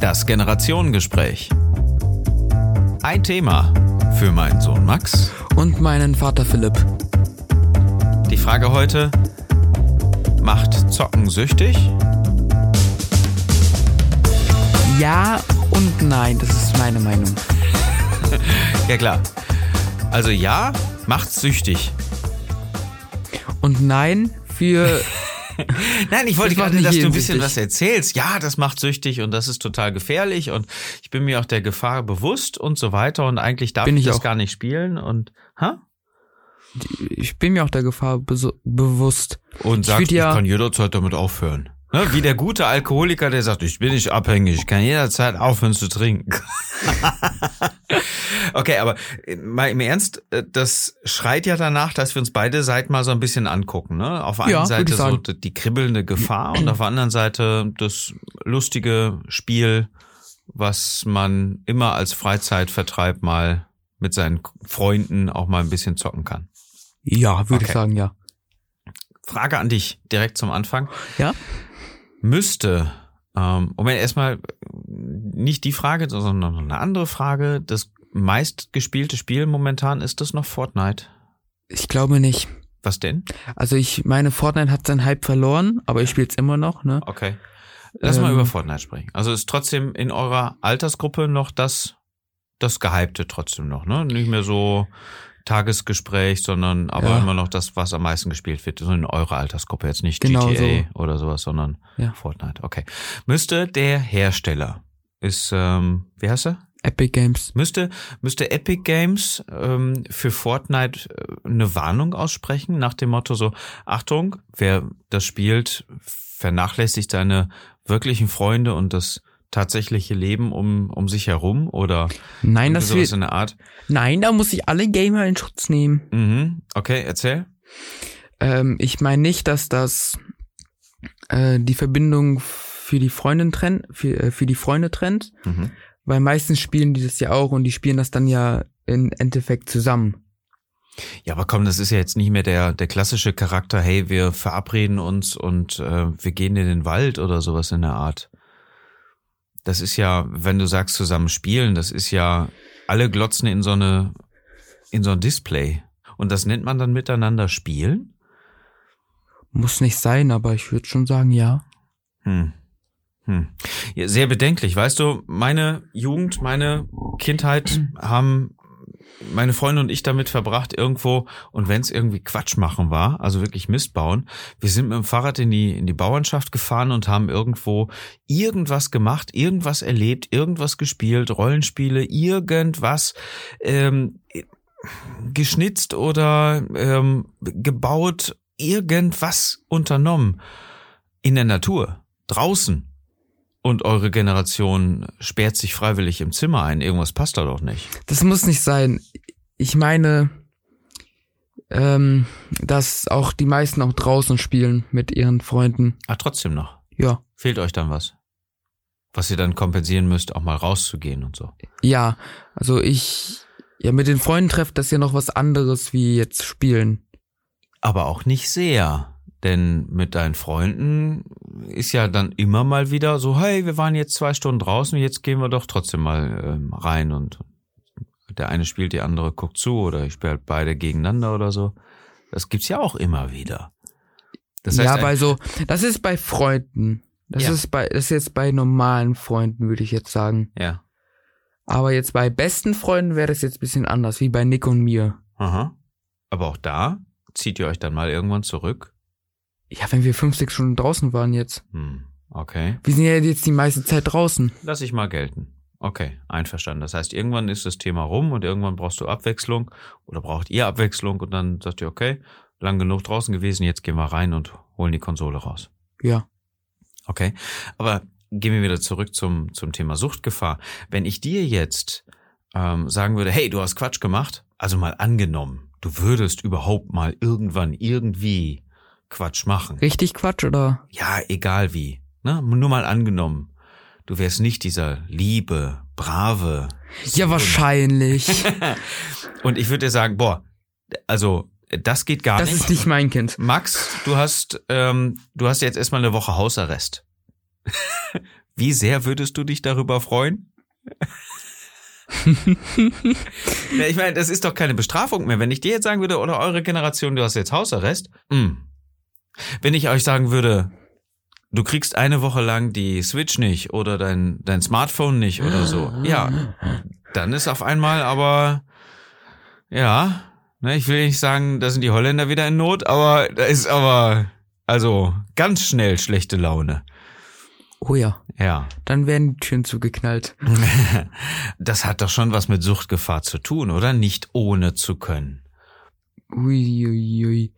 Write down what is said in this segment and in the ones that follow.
Das Generationengespräch. Ein Thema für meinen Sohn Max. Und meinen Vater Philipp. Die Frage heute, macht Zocken süchtig? Ja und nein, das ist meine Meinung. Ja klar. Also ja, macht süchtig. Und nein für. Nein, ich wollte Das gerade, dass du ein bisschen süchtig. was erzählst. Ja, das macht süchtig und das ist total gefährlich und ich bin mir auch der Gefahr bewusst und so weiter und eigentlich darf Bin ich ich das auch. gar nicht spielen und ha? Ich bin mir auch der Gefahr beso- bewusst. Und Ich sagt, würd ich ja- kann jederzeit damit aufhören. Ne? Wie der gute Alkoholiker, der sagt, ich bin nicht abhängig, ich kann jederzeit aufhören zu trinken. okay, aber äh, mal im Ernst, äh, das schreit ja danach, dass wir uns beide Seiten mal so ein bisschen angucken. Ne? Auf der einen Ja, Seite so die kribbelnde Gefahr und auf der anderen Seite das lustige Spiel, was man immer als Freizeitvertreib mal mit seinen Freunden auch mal ein bisschen zocken kann. Ja, würde Okay. ich sagen, ja. Frage an dich direkt zum Anfang. Ja? müsste, ähm, Moment, erstmal nicht die Frage, sondern eine andere Frage. Das meistgespielte Spiel momentan ist das noch Fortnite. Ich glaube nicht. Was denn? Also ich meine, Fortnite hat seinen Hype verloren, aber ich spiele es immer noch, ne? Okay. Lass mal Ähm. über Fortnite sprechen. Also ist trotzdem in eurer Altersgruppe noch das, das Gehypte trotzdem noch, ne? Nicht mehr so Tagesgespräch, sondern aber Ja. immer noch das, was am meisten gespielt wird. So in eurer Altersgruppe. Jetzt nicht Genau GTA oder sowas, sondern Ja. Fortnite. Okay. Müsste der Hersteller ist, ähm, wie heißt er? Epic Games. Müsste, müsste Epic Games ähm, für Fortnite äh, eine Warnung aussprechen nach dem Motto so, Achtung, wer das spielt, vernachlässigt seine wirklichen Freunde und das tatsächliche Leben um, um sich herum oder Nein, das sowas wird, in der Art. nein, da muss ich alle Gamer in Schutz nehmen. Mhm. Okay, erzähl. Ähm, ich meine nicht, dass das äh, die Verbindung für die Freundin trennt, für, äh, für die Freunde trennt, Mhm. weil meistens spielen die das ja auch und die spielen das dann ja im Endeffekt zusammen. Ja, aber komm, das ist ja jetzt nicht mehr der, der klassische Charakter, hey, wir verabreden uns und äh, wir gehen in den Wald oder sowas in der Art. Das ist ja, wenn du sagst zusammen spielen, das ist ja, alle glotzen in so eine, in so ein Display. Und das nennt man dann miteinander spielen? Muss nicht sein, aber ich würde schon sagen, ja. Hm. Hm. Ja, sehr bedenklich. Weißt du, meine Jugend, meine Kindheit haben meine Freunde und ich damit verbracht irgendwo und wenn es irgendwie Quatsch machen war, also wirklich Mist bauen, wir sind mit dem Fahrrad in die in die Bauernschaft gefahren und haben irgendwo irgendwas gemacht, irgendwas erlebt, irgendwas gespielt, Rollenspiele, irgendwas ähm, geschnitzt oder ähm, gebaut, irgendwas unternommen in der Natur, draußen. Und eure Generation sperrt sich freiwillig im Zimmer ein. Irgendwas passt da doch nicht. Das muss nicht sein. Ich meine, ähm, dass auch die meisten auch draußen spielen mit ihren Freunden. Ah, trotzdem noch. Ja. Fehlt euch dann was? Was ihr dann kompensieren müsst, auch mal rauszugehen und so. Ja, also ich, ja, mit den Freunden trefft das ja noch was anderes wie jetzt spielen. Aber auch nicht sehr. Denn mit deinen Freunden ist ja dann immer mal wieder so, hey, wir waren jetzt zwei Stunden draußen, jetzt gehen wir doch trotzdem mal ähm, rein und der eine spielt, die andere guckt zu oder ich spiele halt beide gegeneinander oder so. Das gibt's ja auch immer wieder. Das heißt, ja, bei so, das ist bei Freunden. Das Ja. ist bei, das ist jetzt bei normalen Freunden, würde ich jetzt sagen. ja. Aber jetzt bei besten Freunden wäre das jetzt ein bisschen anders, wie bei Nick und mir. Aha. Aber auch da zieht ihr euch dann mal irgendwann zurück. Ja, wenn wir fünf, sechs Stunden draußen waren jetzt. Hm, okay. Wir sind ja jetzt die meiste Zeit draußen. Lass ich mal gelten. Okay, einverstanden. Das heißt, irgendwann ist das Thema rum und irgendwann brauchst du Abwechslung oder braucht ihr Abwechslung und dann sagt ihr, okay, lang genug draußen gewesen, jetzt gehen wir rein und holen die Konsole raus. Ja. Okay. Aber gehen wir wieder zurück zum, zum Thema Suchtgefahr. Wenn ich dir jetzt ähm, sagen würde, hey, du hast Quatsch gemacht, also mal angenommen, du würdest überhaupt mal irgendwann irgendwie Quatsch machen. Richtig Quatsch, oder? Ja, egal wie. Ne? Nur mal angenommen, du wärst nicht dieser liebe, brave. Ja, wahrscheinlich. Und ich würde dir sagen, boah, also das geht gar Das nicht. ist nicht mein Kind. Max, du hast, ähm, du hast jetzt erstmal eine Woche Hausarrest. Wie sehr würdest du dich darüber freuen? ich meine, das ist doch keine Bestrafung mehr. Wenn ich dir jetzt sagen würde, oder eure Generation, du hast jetzt Hausarrest, mh. Wenn ich euch sagen würde, du kriegst eine Woche lang die Switch nicht oder dein, dein Smartphone nicht oder so, ja, dann ist auf einmal aber, ja, ne, ich will nicht sagen, da sind die Holländer wieder in Not, aber da ist aber, also ganz schnell schlechte Laune. Oh ja. Ja. Dann werden die Türen zugeknallt. Das hat doch schon was mit Suchtgefahr zu tun, oder? Nicht ohne zu können. Ui, ui, ui.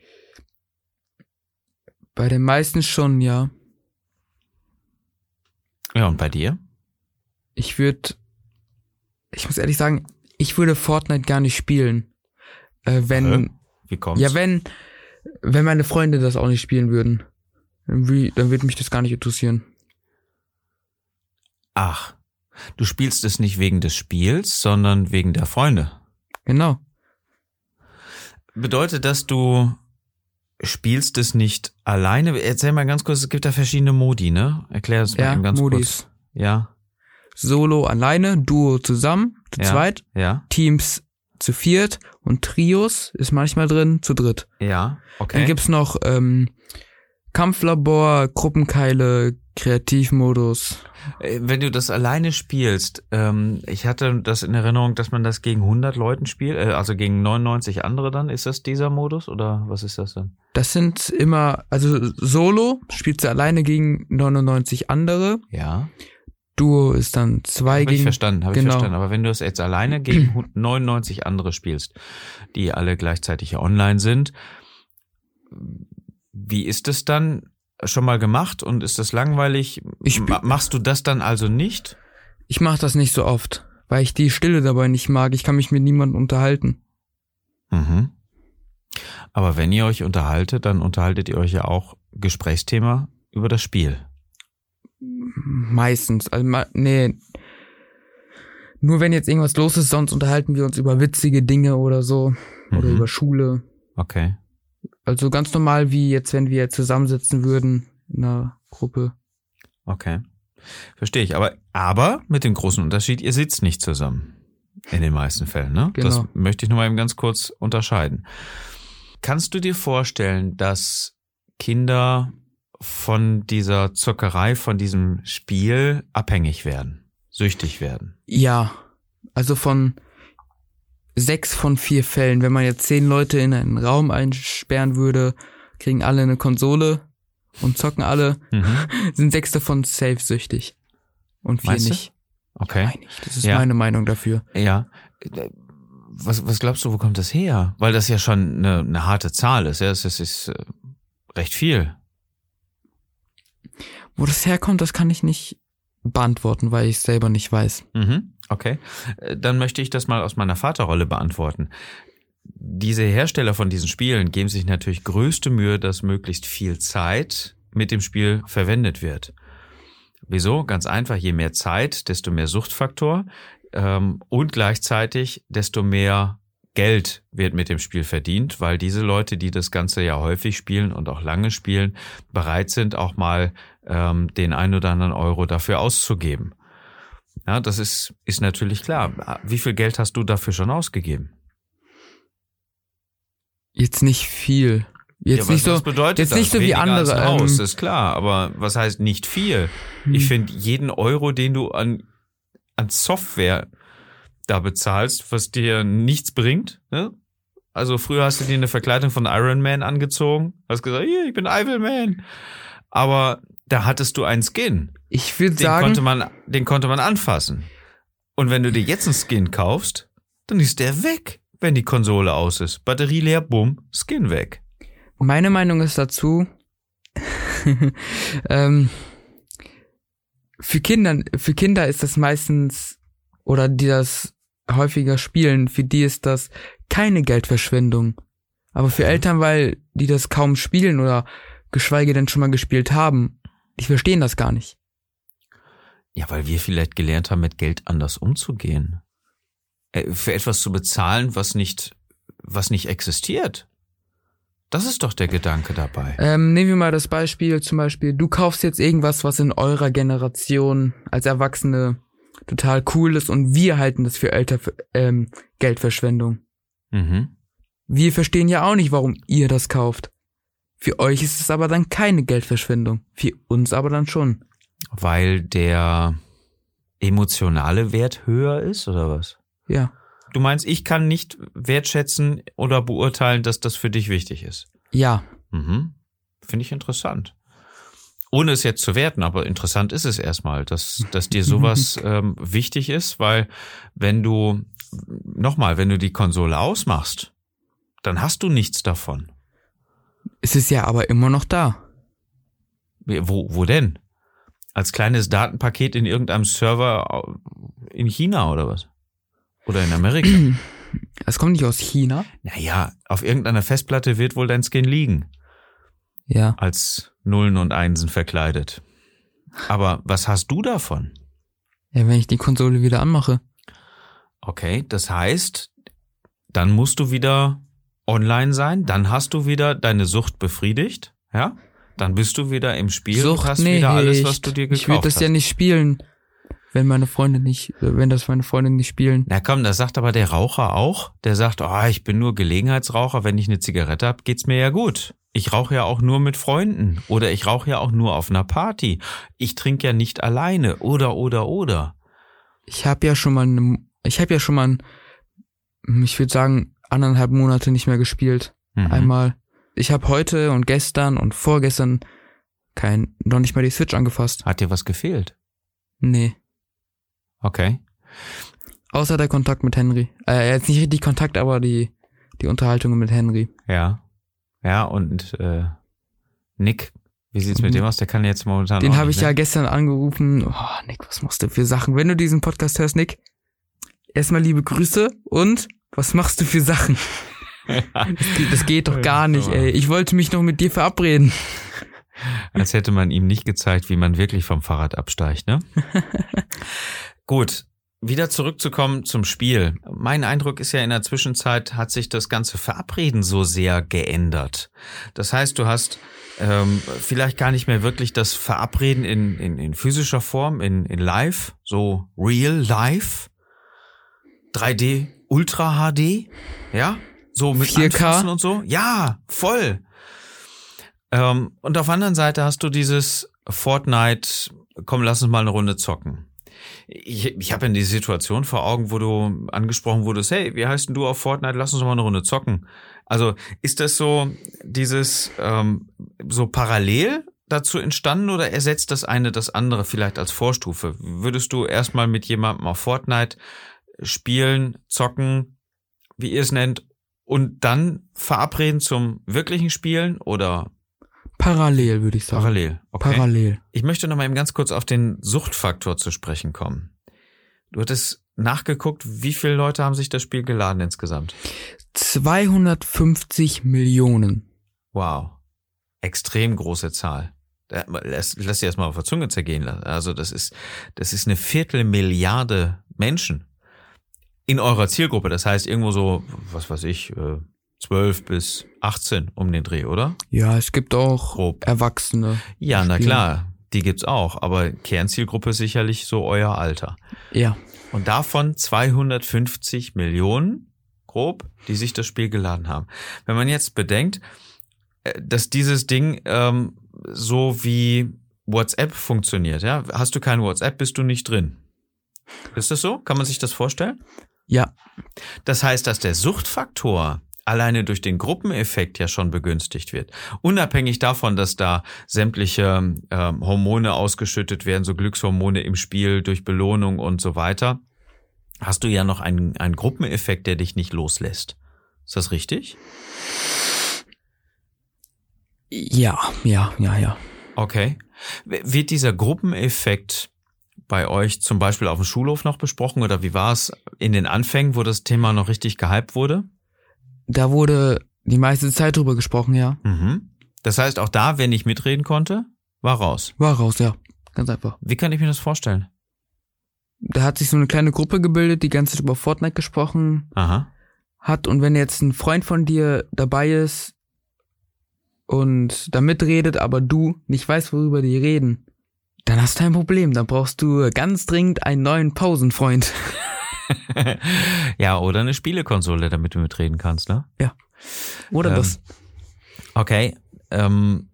Bei den meisten schon, ja. Ja, und bei dir? Ich würde, ich muss ehrlich sagen, ich würde Fortnite gar nicht spielen. Äh, wenn, Äh, Wie kommt's? ja, wenn, wenn meine Freunde das auch nicht spielen würden. Wie, dann würde mich das gar nicht interessieren. Ach, du spielst es nicht wegen des Spiels, sondern wegen der Freunde. Genau. Bedeutet das, du spielst es nicht alleine? Erzähl mal ganz kurz, es gibt da verschiedene Modi, ne? Erklär das mal Ja, eben ganz Modis. kurz. Ja, Solo alleine, Duo zusammen, zu Ja. zweit, ja, Teams zu viert und Trios ist manchmal drin, zu dritt. ja, okay. Dann gibt's noch ähm, Kampflabor, Gruppenkeile, Kreativmodus. Äh, Wenn du das alleine spielst, ähm, ich hatte das in Erinnerung, dass man das gegen 100 Leuten spielt, äh, also gegen 99 andere dann. Ist das dieser Modus oder was ist das dann? Das sind immer, also Solo spielst du alleine gegen 99 andere. Ja, Duo ist dann zwei habe ich gegen. verstanden, habe ich genau. verstanden. Aber wenn du es jetzt alleine gegen 99 andere spielst, die alle gleichzeitig online sind, wie ist es dann? Schon mal gemacht und ist das langweilig? Ich Machst du das dann also nicht? Ich mache das nicht so oft, weil ich die Stille dabei nicht mag. Ich kann mich mit niemandem unterhalten. Mhm. Aber wenn ihr euch unterhaltet, dann unterhaltet ihr euch ja auch Gesprächsthema über das Spiel. Meistens. Also, nee. Nur wenn jetzt irgendwas los ist, sonst unterhalten wir uns über witzige Dinge oder so. Oder Mhm. über Schule. Okay. Also ganz normal, wie jetzt, wenn wir zusammensitzen würden in einer Gruppe. Okay. Verstehe ich. Aber, aber mit dem großen Unterschied, ihr sitzt nicht zusammen. In den meisten Fällen, ne? Das Genau. möchte ich nur mal eben ganz kurz unterscheiden. Kannst du dir vorstellen, dass Kinder von dieser Zockerei, von diesem Spiel abhängig werden, süchtig werden? Ja. Also von sechs von vier Fällen. Wenn man jetzt zehn Leute in einen Raum einsperren würde, kriegen alle eine Konsole und zocken alle, Mhm. sind sechs davon safe süchtig. Und vier Meinst du? nicht. Okay. Meine ich. Das ist Ja. meine Meinung dafür. Ja. Was, was glaubst du, wo kommt das her? Weil das ja schon eine, eine harte Zahl ist. Ja, das ist, ist äh, recht viel. Wo das herkommt, das kann ich nicht beantworten, weil ich selber nicht weiß. Mhm. Okay. Äh, Dann möchte ich das mal aus meiner Vaterrolle beantworten. Diese Hersteller von diesen Spielen geben sich natürlich größte Mühe, dass möglichst viel Zeit mit dem Spiel verwendet wird. Wieso? Ganz einfach, je mehr Zeit, desto mehr Suchtfaktor ähm, und gleichzeitig desto mehr Geld wird mit dem Spiel verdient, weil diese Leute, die das Ganze ja häufig spielen und auch lange spielen, bereit sind, auch mal ähm, den ein oder anderen Euro dafür auszugeben. Ja, das ist, ist natürlich klar. Wie viel Geld hast du dafür schon ausgegeben? Jetzt nicht viel. Jetzt ja, nicht so. jetzt das? nicht so wie Weniger andere, Haus, ähm, ist klar. Aber was heißt nicht viel? Hm. Ich finde, jeden Euro, den du an, an Software da bezahlst, was dir nichts bringt, ne? Also früher hast du dir eine Verkleidung von Iron Man angezogen, hast gesagt, hier, ich bin Iron Man. Aber da hattest du einen Skin. Ich würde Den sagen, konnte man, den konnte man anfassen. Und wenn du dir jetzt einen Skin kaufst, dann ist der weg, wenn die Konsole aus ist. Batterie leer, bumm, Skin weg. meine Meinung ist dazu, ähm, für Kinder, für Kinder ist das meistens, oder die das häufiger spielen, für die ist das keine Geldverschwendung. Aber für Eltern, weil die das kaum spielen oder geschweige denn schon mal gespielt haben, die verstehen das gar nicht. Ja, weil wir vielleicht gelernt haben, mit Geld anders umzugehen. Äh, Für etwas zu bezahlen, was nicht, was nicht existiert. Das ist doch der Gedanke dabei. Ähm, nehmen wir mal das Beispiel, zum Beispiel, du kaufst jetzt irgendwas, was in eurer Generation als Erwachsene total cool ist und wir halten das für älter ähm, Geldverschwendung. Mhm. Wir verstehen ja auch nicht, warum ihr das kauft. Für euch ist es aber dann keine Geldverschwendung. Für uns aber dann schon. Weil der emotionale Wert höher ist, oder was? Ja. Du meinst, ich kann nicht wertschätzen oder beurteilen, dass das für dich wichtig ist. Ja. Mhm. Finde ich interessant. Ohne es jetzt zu werten, aber interessant ist es erstmal, dass, dass dir sowas ähm, wichtig ist, weil wenn du, nochmal, wenn du die Konsole ausmachst, dann hast du nichts davon. Es ist ja aber immer noch da. Wo, wo denn? Als kleines Datenpaket in irgendeinem Server in China oder was? Oder in Amerika? Es kommt nicht aus China. Naja, auf irgendeiner Festplatte wird wohl dein Skin liegen. Ja. Als Nullen und Einsen verkleidet. Aber was hast du davon? Ja, wenn ich die Konsole wieder anmache. Okay, das heißt, dann musst du wieder online sein, dann hast du wieder deine Sucht befriedigt, ja? Dann bist du wieder im Spiel Sucht und hast nicht. wieder alles, was du dir gekauft Ich würde das hast. ja nicht spielen, wenn meine Freunde nicht, wenn das meine Freunde nicht spielen. Na komm, das sagt aber der Raucher auch. Der sagt, oh, ich bin nur Gelegenheitsraucher, wenn ich eine Zigarette hab, geht's mir ja gut. Ich rauche ja auch nur mit Freunden oder ich rauche ja auch nur auf einer Party. Ich trinke ja nicht alleine oder oder oder. Ich habe ja schon mal, ne, ich habe ja schon mal, ein, ich würde sagen, anderthalb Monate nicht mehr gespielt. Mhm. Einmal. Ich habe heute und gestern und vorgestern kein, noch nicht mal die Switch angefasst. Hat dir was gefehlt? Nee. Okay. Außer der Kontakt mit Henry. Äh, jetzt nicht richtig Kontakt, aber die, die Unterhaltung mit Henry. Ja. Ja, und äh, Nick, wie sieht's mit Mhm. dem aus? Der kann jetzt momentan. Den habe ich ja ne? gestern angerufen. Oh, Nick, was machst du für Sachen? Wenn du diesen Podcast hörst, Nick, erstmal liebe Grüße und was machst du für Sachen? Das geht, das geht doch gar nicht, ey. Ich wollte mich noch mit dir verabreden. Als hätte man ihm nicht gezeigt, wie man wirklich vom Fahrrad absteigt, ne? Gut. Wieder zurückzukommen zum Spiel. Mein Eindruck ist ja, in der Zwischenzeit hat sich das ganze Verabreden so sehr geändert. Das heißt, du hast ähm, vielleicht gar nicht mehr wirklich das Verabreden in, in, in physischer Form, in, in Live, so real life, 3D, Ultra HD, ja, so mit 4K? Anfassen und so. Ja, voll. Ähm, und auf der anderen Seite hast du dieses Fortnite, komm, lass uns mal eine Runde zocken. Ich, ich habe ja die Situation vor Augen, wo du angesprochen wurdest, hey, wie heißt denn du auf Fortnite? Lass uns mal eine Runde zocken. Also ist das so dieses ähm, so parallel dazu entstanden oder ersetzt das eine das andere vielleicht als Vorstufe? Würdest du erstmal mit jemandem auf Fortnite spielen, zocken, wie ihr es nennt, und dann verabreden zum wirklichen Spielen oder Parallel, würde ich sagen. parallel? Okay. Parallel. Ich möchte noch mal eben ganz kurz auf den Suchtfaktor zu sprechen kommen. Du hattest nachgeguckt, wie viele Leute haben sich das Spiel geladen insgesamt? 250 Millionen. Wow. Extrem große Zahl. Lass, lass dir das mal auf der Zunge zergehen lassen. Also das ist, das ist eine Viertelmilliarde Menschen in eurer Zielgruppe. Das heißt irgendwo so, was weiß ich, äh, 12 bis 18 um den Dreh, oder? Ja, es gibt auch Grob. Erwachsene. Ja, na Spielen. klar. Die gibt's auch. Aber Kernzielgruppe ist sicherlich so euer Alter. Ja. Und davon 250 Millionen, grob, die sich das Spiel geladen haben. Wenn man jetzt bedenkt, äh, dass dieses Ding ähm, so wie WhatsApp funktioniert, ja, hast du kein WhatsApp, bist du nicht drin. Ist das so? Kann man sich das vorstellen? Ja. Das heißt, dass der Suchtfaktor alleine durch den Gruppeneffekt ja schon begünstigt wird. Unabhängig davon, dass da sämtliche ähm, Hormone ausgeschüttet werden, so Glückshormone im Spiel durch Belohnung und so weiter, hast du ja noch einen, einen Gruppeneffekt, der dich nicht loslässt. Ist das richtig? Ja, ja, ja, ja. Okay. Wird dieser Gruppeneffekt bei euch zum Beispiel auf dem Schulhof noch besprochen oder wie war es in den Anfängen, wo das Thema noch richtig gehypt wurde? Da wurde die meiste Zeit drüber gesprochen, ja. Mhm. Das heißt, auch da, wenn ich mitreden konnte, war raus. War raus, ja. Ganz einfach. Wie kann ich mir das vorstellen? Da hat sich so eine kleine Gruppe gebildet, die ganze Zeit über Fortnite gesprochen Aha. hat. Und wenn jetzt ein Freund von dir dabei ist, und da mitredet, aber du nicht weißt, worüber die reden, dann hast du ein Problem. Dann brauchst du ganz dringend einen neuen Pausenfreund. ja, oder eine Spielekonsole, damit du mitreden kannst, ne? Ja. Oder Ähm, das. Okay. Ähm,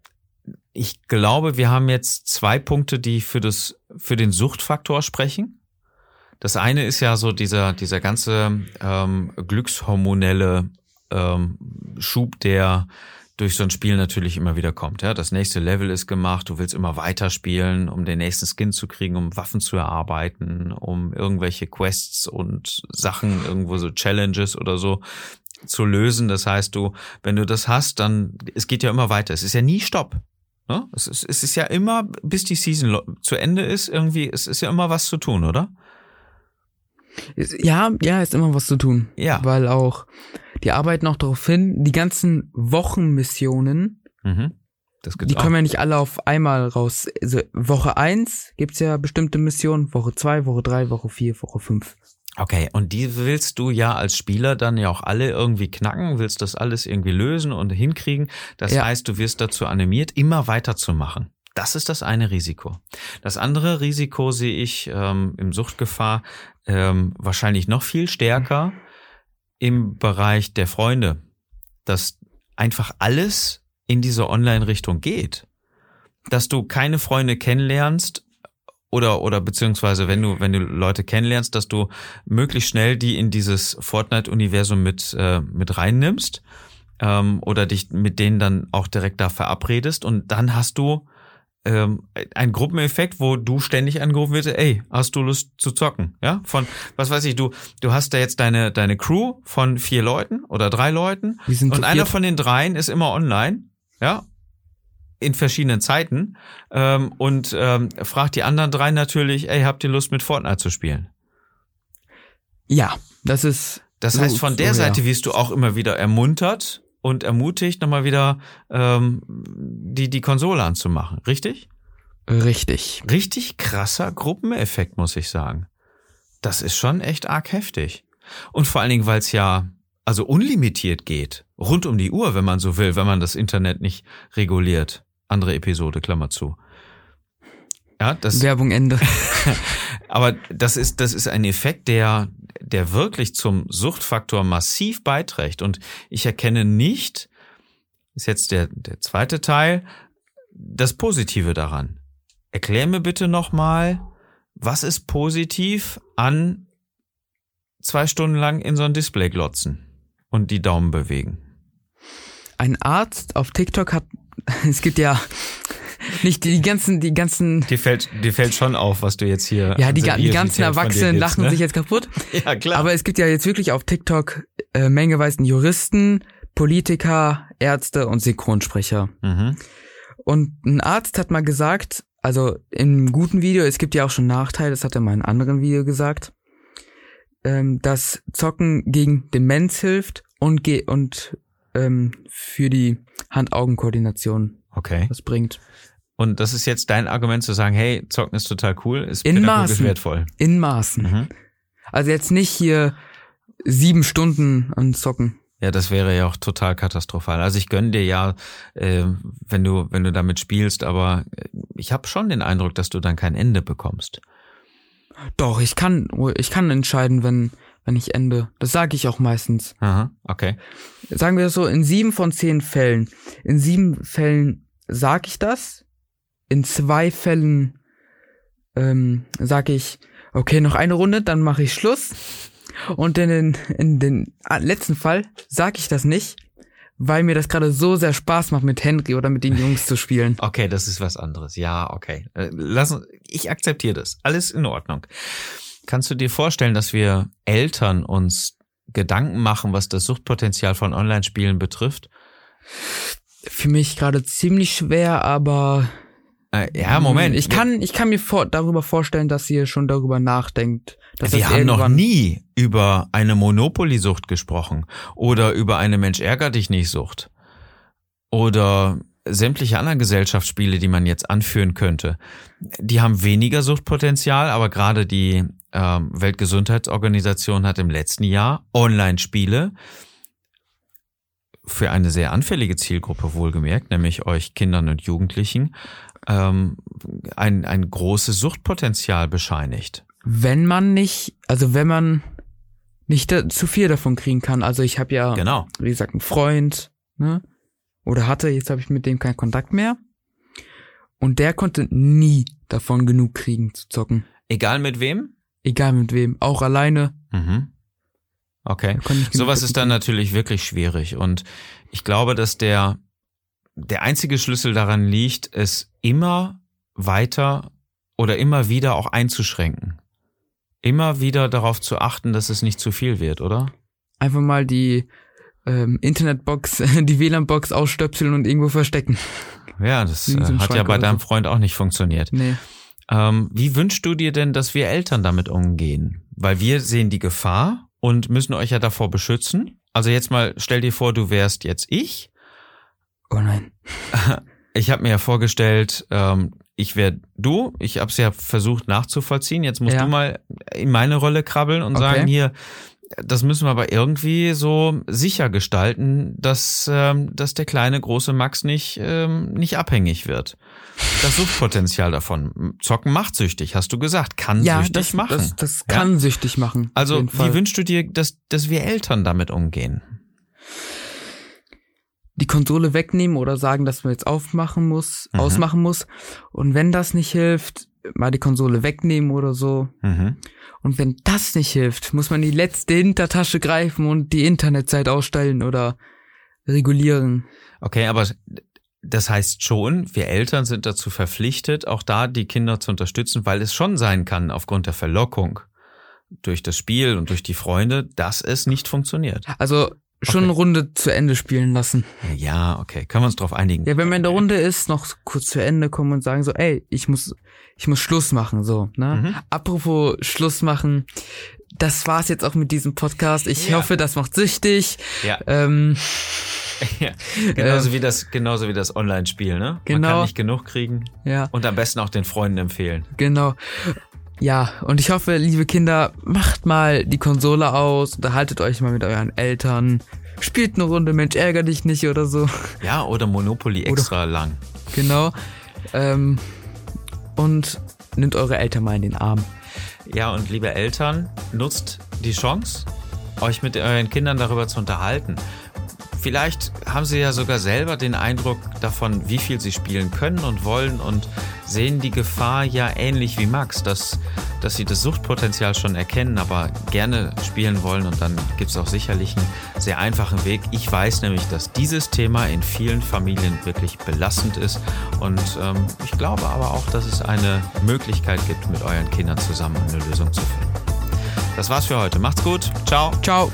ich glaube, wir haben jetzt zwei Punkte, die für das, für den Suchtfaktor sprechen. Das eine ist ja so dieser, dieser ganze ähm, glückshormonelle ähm, Schub, der durch so ein Spiel natürlich immer wieder kommt. Ja, das nächste Level ist gemacht, du willst immer weiter spielen, um den nächsten Skin zu kriegen, um Waffen zu erarbeiten, um irgendwelche Quests und Sachen, irgendwo so Challenges oder so zu lösen. Das heißt, du, wenn du das hast, dann, es geht ja immer weiter. Es ist ja nie Stopp. Ne? Es, ist, es ist ja immer, bis die Season zu Ende ist, irgendwie, es ist ja immer was zu tun, oder? Ja, ja, ist immer was zu tun. Ja. Weil auch, die arbeiten auch darauf hin, die ganzen Wochenmissionen, Mhm. Die auch. kommen ja nicht alle auf einmal raus. Also Woche eins gibt's ja bestimmte Missionen, Woche zwei, Woche drei, Woche vier, Woche fünf. Okay, und die willst du ja als Spieler dann ja auch alle irgendwie knacken, willst das alles irgendwie lösen und hinkriegen. Das Ja. heißt, du wirst dazu animiert, immer weiterzumachen. Das ist das eine Risiko. Das andere Risiko sehe ich ähm, im Suchtgefahr ähm, wahrscheinlich noch viel stärker im Bereich der Freunde, dass einfach alles in diese Online-Richtung geht. Dass du keine Freunde kennenlernst oder oder beziehungsweise wenn du wenn du Leute kennenlernst, dass du möglichst schnell die in dieses Fortnite-Universum mit äh, mit reinnimmst ähm, oder dich mit denen dann auch direkt da verabredest und dann hast du ähm, ein Gruppeneffekt, wo du ständig angerufen wirst, ey, hast du Lust zu zocken? Ja, von, was weiß ich, du, du hast da jetzt deine, deine Crew von vier Leuten oder drei Leuten und einer von den dreien ist immer online, ja, in verschiedenen Zeiten ähm, und ähm, fragt die anderen drei natürlich, ey, habt ihr Lust mit Fortnite zu spielen? Ja, das ist. Das heißt, von der. Seite wirst du auch immer wieder ermuntert und ermutigt, nochmal wieder ähm, die, die Konsole anzumachen, richtig? Richtig. Richtig krasser Gruppeneffekt, muss ich sagen. Das ist schon echt arg heftig. Und vor allen Dingen, weil es ja also unlimitiert geht, rund um die Uhr, wenn man so will, wenn man das Internet nicht reguliert. Andere Episode, Klammer zu. Ja, das, Werbung Ende. aber das ist, das ist ein Effekt, der, der wirklich zum Suchtfaktor massiv beiträgt. Und ich erkenne nicht, ist jetzt der, der zweite Teil, das Positive daran. Erklär mir bitte nochmal, was ist positiv an zwei Stunden lang in so ein Display glotzen und die Daumen bewegen? Ein Arzt auf TikTok hat, es gibt ja nicht die ganzen, die ganzen, Dir fällt, dir fällt schon auf, was du jetzt hier. ja, die, die ganzen Erwachsenen lachen ne? sich jetzt kaputt. Ja, klar. Aber es gibt ja jetzt wirklich auf TikTok äh, mengeweise Juristen, Politiker, Ärzte und Synchronsprecher. mhm. Und ein Arzt hat mal gesagt, also im guten Video, es gibt ja auch schon Nachteile, das hat er mal in einem anderen Video gesagt, ähm, dass Zocken gegen Demenz hilft und, ge und ähm, für die Hand-Augen-Koordination Okay. was bringt. Und das ist jetzt dein Argument zu sagen, hey, Zocken ist total cool, ist In pädagogisch Maßen. wertvoll. In Maßen. Mhm. Also jetzt nicht hier sieben Stunden an Zocken. Ja, das wäre ja auch total katastrophal. Also ich gönne dir ja, äh, wenn du wenn du damit spielst, aber äh, ich habe schon den Eindruck, dass du dann kein Ende bekommst. Doch, ich kann, ich kann entscheiden, wenn, wenn ich ende. Das sage ich auch meistens. Aha, okay. sagen wir das so, in sieben von zehn Fällen. In sieben Fällen sag ich das. In zwei Fällen ähm, sag ich, okay, noch eine Runde, dann mache ich Schluss. Und in den, in den letzten Fall sag ich das nicht, weil mir das gerade so sehr Spaß macht, mit Henry oder mit den Jungs zu spielen. Okay, das ist was anderes. Ja, okay. Äh, Lass ich akzeptiere das. Alles in Ordnung. Kannst du dir vorstellen, dass wir Eltern uns Gedanken machen, was das Suchtpotenzial von Online-Spielen betrifft? Für mich gerade ziemlich schwer, aber ja, Moment. Ich kann, ich kann mir vor, darüber vorstellen, dass ihr schon darüber nachdenkt. Dass Wir das haben noch nie über eine Monopoly-Sucht gesprochen oder über eine Mensch ärger dich nicht Sucht oder sämtliche anderen Gesellschaftsspiele, die man jetzt anführen könnte. Die haben weniger Suchtpotenzial, aber gerade die ähm, Weltgesundheitsorganisation hat im letzten Jahr Online-Spiele für eine sehr anfällige Zielgruppe wohlgemerkt, nämlich euch Kindern und Jugendlichen, ähm, ein, ein großes Suchtpotenzial bescheinigt. Wenn man nicht, also wenn man nicht da, zu viel davon kriegen kann. Also ich habe ja, Genau. wie gesagt, einen Freund, ne? Oder hatte, jetzt habe ich mit dem keinen Kontakt mehr. Und der konnte nie davon genug kriegen zu zocken. Egal mit wem? Egal mit wem. Auch alleine. Mhm. Okay. Sowas ist dann natürlich wirklich schwierig. Und ich glaube, dass der, der einzige Schlüssel daran liegt, es immer weiter oder immer wieder auch einzuschränken. Immer wieder darauf zu achten, dass es nicht zu viel wird, oder? Einfach mal die ähm, Internetbox, die WLAN-Box ausstöpseln und irgendwo verstecken. Ja, das äh, hat ja bei deinem so. Freund auch nicht funktioniert. Nee. Ähm, wie wünschst du dir denn, dass wir Eltern damit umgehen? Weil wir sehen die Gefahr und müssen euch ja davor beschützen. Also jetzt mal, stell dir vor, du wärst jetzt ich. Oh nein. Ich habe mir ja vorgestellt, ähm, ich wäre du. Ich habe es ja versucht nachzuvollziehen. Jetzt musst Ja. du mal in meine Rolle krabbeln und Okay. sagen, hier, das müssen wir aber irgendwie so sicher gestalten, dass, ähm, dass der kleine große Max nicht, ähm, nicht abhängig wird. Das Suchtpotenzial davon. Zocken macht süchtig, hast du gesagt. Kann Ja, süchtig das, machen. das, das Ja? kann süchtig machen. Also, wie wünschst du dir, dass, dass wir Eltern damit umgehen? Die Konsole wegnehmen oder sagen, dass man jetzt aufmachen muss, Mhm. ausmachen muss. Und wenn das nicht hilft, mal die Konsole wegnehmen oder so. Mhm. Und wenn das nicht hilft, muss man die letzte Hintertasche greifen und die Internetzeit ausstellen oder regulieren. Okay, aber das heißt schon, wir Eltern sind dazu verpflichtet, auch da die Kinder zu unterstützen, weil es schon sein kann, aufgrund der Verlockung durch das Spiel und durch die Freunde, dass es nicht funktioniert. Also schon eine Runde zu Ende spielen lassen. Ja, okay, können wir uns drauf einigen. Ja, wenn man in der Runde ist, noch kurz zu Ende kommen und sagen so, ey, ich muss, ich muss Schluss machen, so, ne? Mhm. Apropos Schluss machen, das war's jetzt auch mit diesem Podcast. Ich Ja. hoffe, das macht süchtig. Ja, Ähm, ja. genauso wie das, genauso wie das Online-Spiel, ne? Man Genau. kann nicht genug kriegen ja, und am besten auch den Freunden empfehlen. genau. Ja, und ich hoffe, liebe Kinder, macht mal die Konsole aus, unterhaltet euch mal mit euren Eltern, spielt eine Runde, Mensch, ärger dich nicht oder so. Ja, oder Monopoly extra lang. Genau. Ähm, und nimmt eure Eltern mal in den Arm. Ja, und liebe Eltern, nutzt die Chance, euch mit euren Kindern darüber zu unterhalten. Vielleicht haben sie ja sogar selber den Eindruck davon, wie viel sie spielen können und wollen und sehen die Gefahr ja ähnlich wie Max, dass, dass sie das Suchtpotenzial schon erkennen, aber gerne spielen wollen und dann gibt es auch sicherlich einen sehr einfachen Weg. Ich weiß nämlich, dass dieses Thema in vielen Familien wirklich belastend ist und ähm, ich glaube aber auch, dass es eine Möglichkeit gibt, mit euren Kindern zusammen eine Lösung zu finden. Das war's für heute. Macht's gut. Ciao. Ciao.